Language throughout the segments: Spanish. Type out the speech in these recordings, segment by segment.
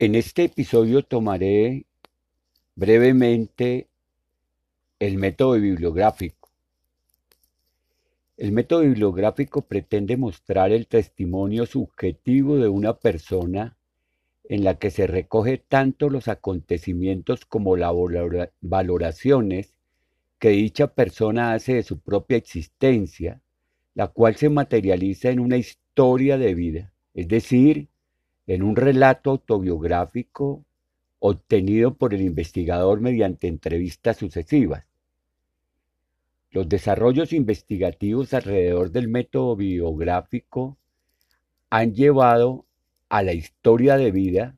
En este episodio tomaré brevemente el método bibliográfico. El método bibliográfico pretende mostrar el testimonio subjetivo de una persona en la que se recoge tanto los acontecimientos como las valoraciones que dicha persona hace de su propia existencia, la cual se materializa en una historia de vida, es decir, en un relato autobiográfico obtenido por el investigador mediante entrevistas sucesivas. Los desarrollos investigativos alrededor del método biográfico han llevado a la historia de vida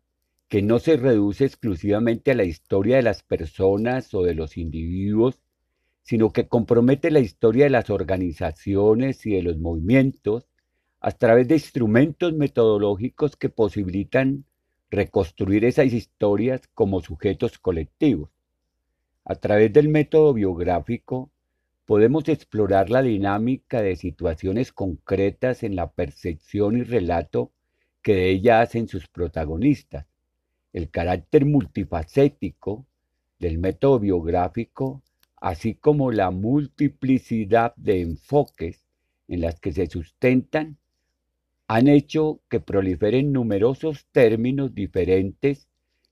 que no se reduce exclusivamente a la historia de las personas o de los individuos, sino que compromete la historia de las organizaciones y de los movimientos, a través de instrumentos metodológicos que posibilitan reconstruir esas historias como sujetos colectivos. A través del método biográfico podemos explorar la dinámica de situaciones concretas en la percepción y relato que de ella hacen sus protagonistas. El carácter multifacético del método biográfico, así como la multiplicidad de enfoques en las que se sustentan han hecho que proliferen numerosos términos diferentes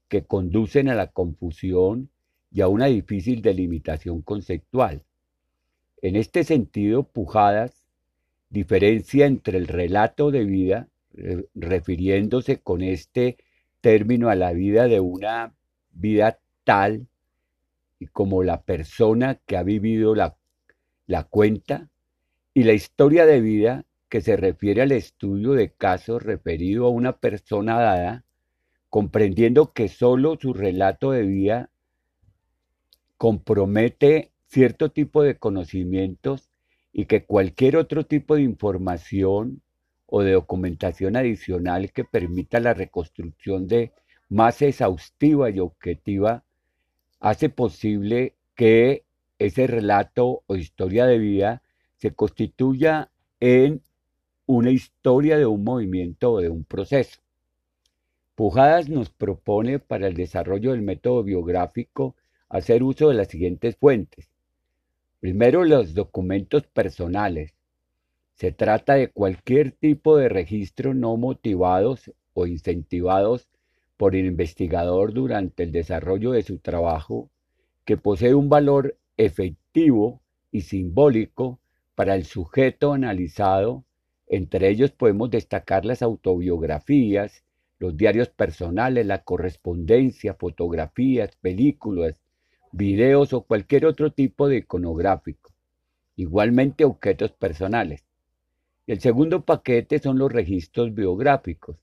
que conducen a la confusión y a una difícil delimitación conceptual. En este sentido, Pujadas diferencia entre el relato de vida, refiriéndose con este término a la vida de una vida tal y como la persona que ha vivido la, la cuenta, y la historia de vida que se refiere al estudio de casos referido a una persona dada, comprendiendo que sólo su relato de vida compromete cierto tipo de conocimientos y que cualquier otro tipo de información o de documentación adicional que permita la reconstrucción de más exhaustiva y objetiva hace posible que ese relato o historia de vida se constituya en una historia de un movimiento o de un proceso. Pujadas nos propone para el desarrollo del método biográfico hacer uso de las siguientes fuentes. Primero, los documentos personales. Se trata de cualquier tipo de registro no motivados o incentivados por el investigador durante el desarrollo de su trabajo que posee un valor efectivo y simbólico para el sujeto analizado entre ellos podemos destacar las autobiografías, los diarios personales, la correspondencia, fotografías, películas, videos o cualquier otro tipo de iconográfico. Igualmente objetos personales. El segundo paquete son los registros biográficos.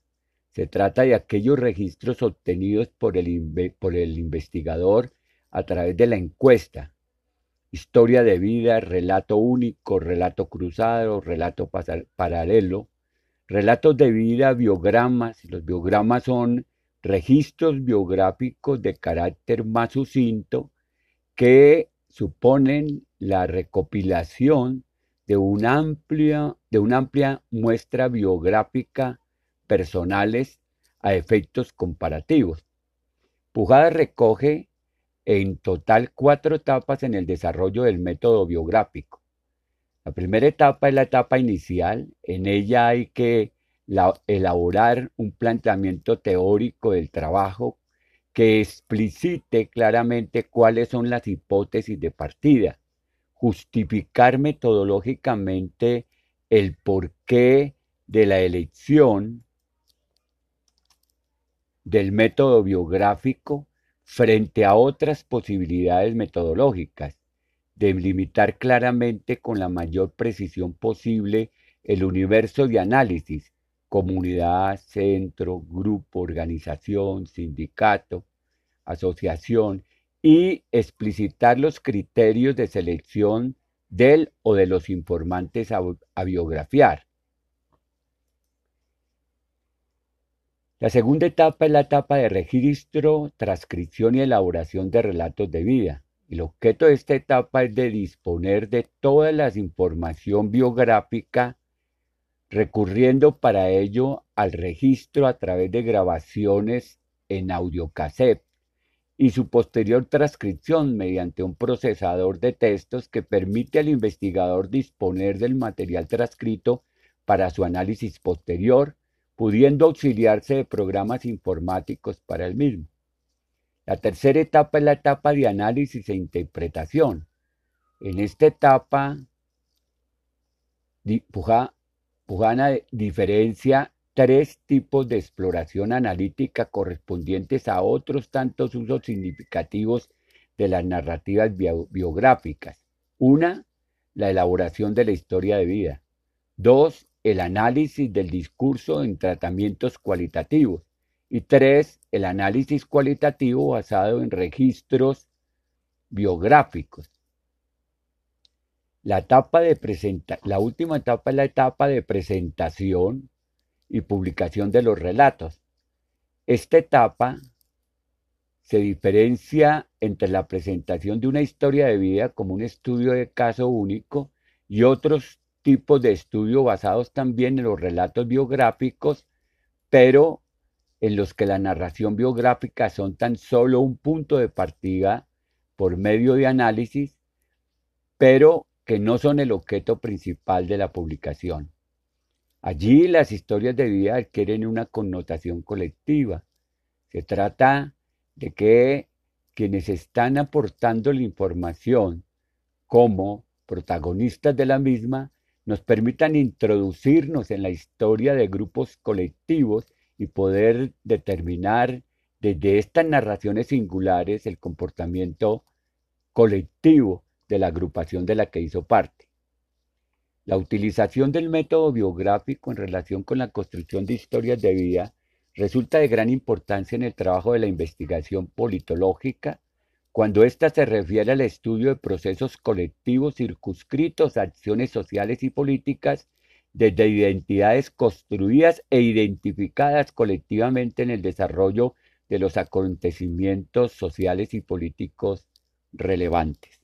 Se trata de aquellos registros obtenidos por el, por el investigador a través de la encuesta, historia de vida, relato único, relato cruzado, relato paralelo, relatos de vida, biogramas. Los biogramas son registros biográficos de carácter más sucinto que suponen la recopilación de una amplia, de una amplia muestra biográfica personales a efectos comparativos. Pujada recoge en total cuatro etapas en el desarrollo del método biográfico. La primera etapa es la etapa inicial. En ella hay que elaborar un planteamiento teórico del trabajo que explicite claramente cuáles son las hipótesis de partida, justificar metodológicamente el porqué de la elección del método biográfico frente a otras posibilidades metodológicas, delimitar claramente con la mayor precisión posible el universo de análisis, comunidad, centro, grupo, organización, sindicato, asociación, y explicitar los criterios de selección del o de los informantes a, a biografiar, La segunda etapa es la etapa de registro, transcripción y elaboración de relatos de vida. El objeto de esta etapa es de disponer de toda la información biográfica, recurriendo para ello al registro a través de grabaciones en audiocassette y su posterior transcripción mediante un procesador de textos que permite al investigador disponer del material transcrito para su análisis posterior, pudiendo auxiliarse de programas informáticos para el mismo. La tercera etapa es la etapa de análisis e interpretación. En esta etapa, Pujana diferencia tres tipos de exploración analítica correspondientes a otros tantos usos significativos de las narrativas biográficas. Una, la elaboración de la historia de vida. Dos, el análisis del discurso en tratamientos cualitativos. Y tres, el análisis cualitativo basado en registros biográficos. La, etapa de la última etapa es la etapa de presentación y publicación de los relatos. Esta etapa se diferencia entre la presentación de una historia de vida como un estudio de caso único y otros tipos de estudio basados también en los relatos biográficos, pero en los que la narración biográfica son tan solo un punto de partida por medio de análisis, pero que no son el objeto principal de la publicación. Allí las historias de vida adquieren una connotación colectiva. Se trata de que quienes están aportando la información como protagonistas de la misma nos permitan introducirnos en la historia de grupos colectivos y poder determinar desde estas narraciones singulares el comportamiento colectivo de la agrupación de la que hizo parte. La utilización del método biográfico en relación con la construcción de historias de vida resulta de gran importancia en el trabajo de la investigación politológica cuando ésta se refiere al estudio de procesos colectivos circunscritos a acciones sociales y políticas desde identidades construidas e identificadas colectivamente en el desarrollo de los acontecimientos sociales y políticos relevantes.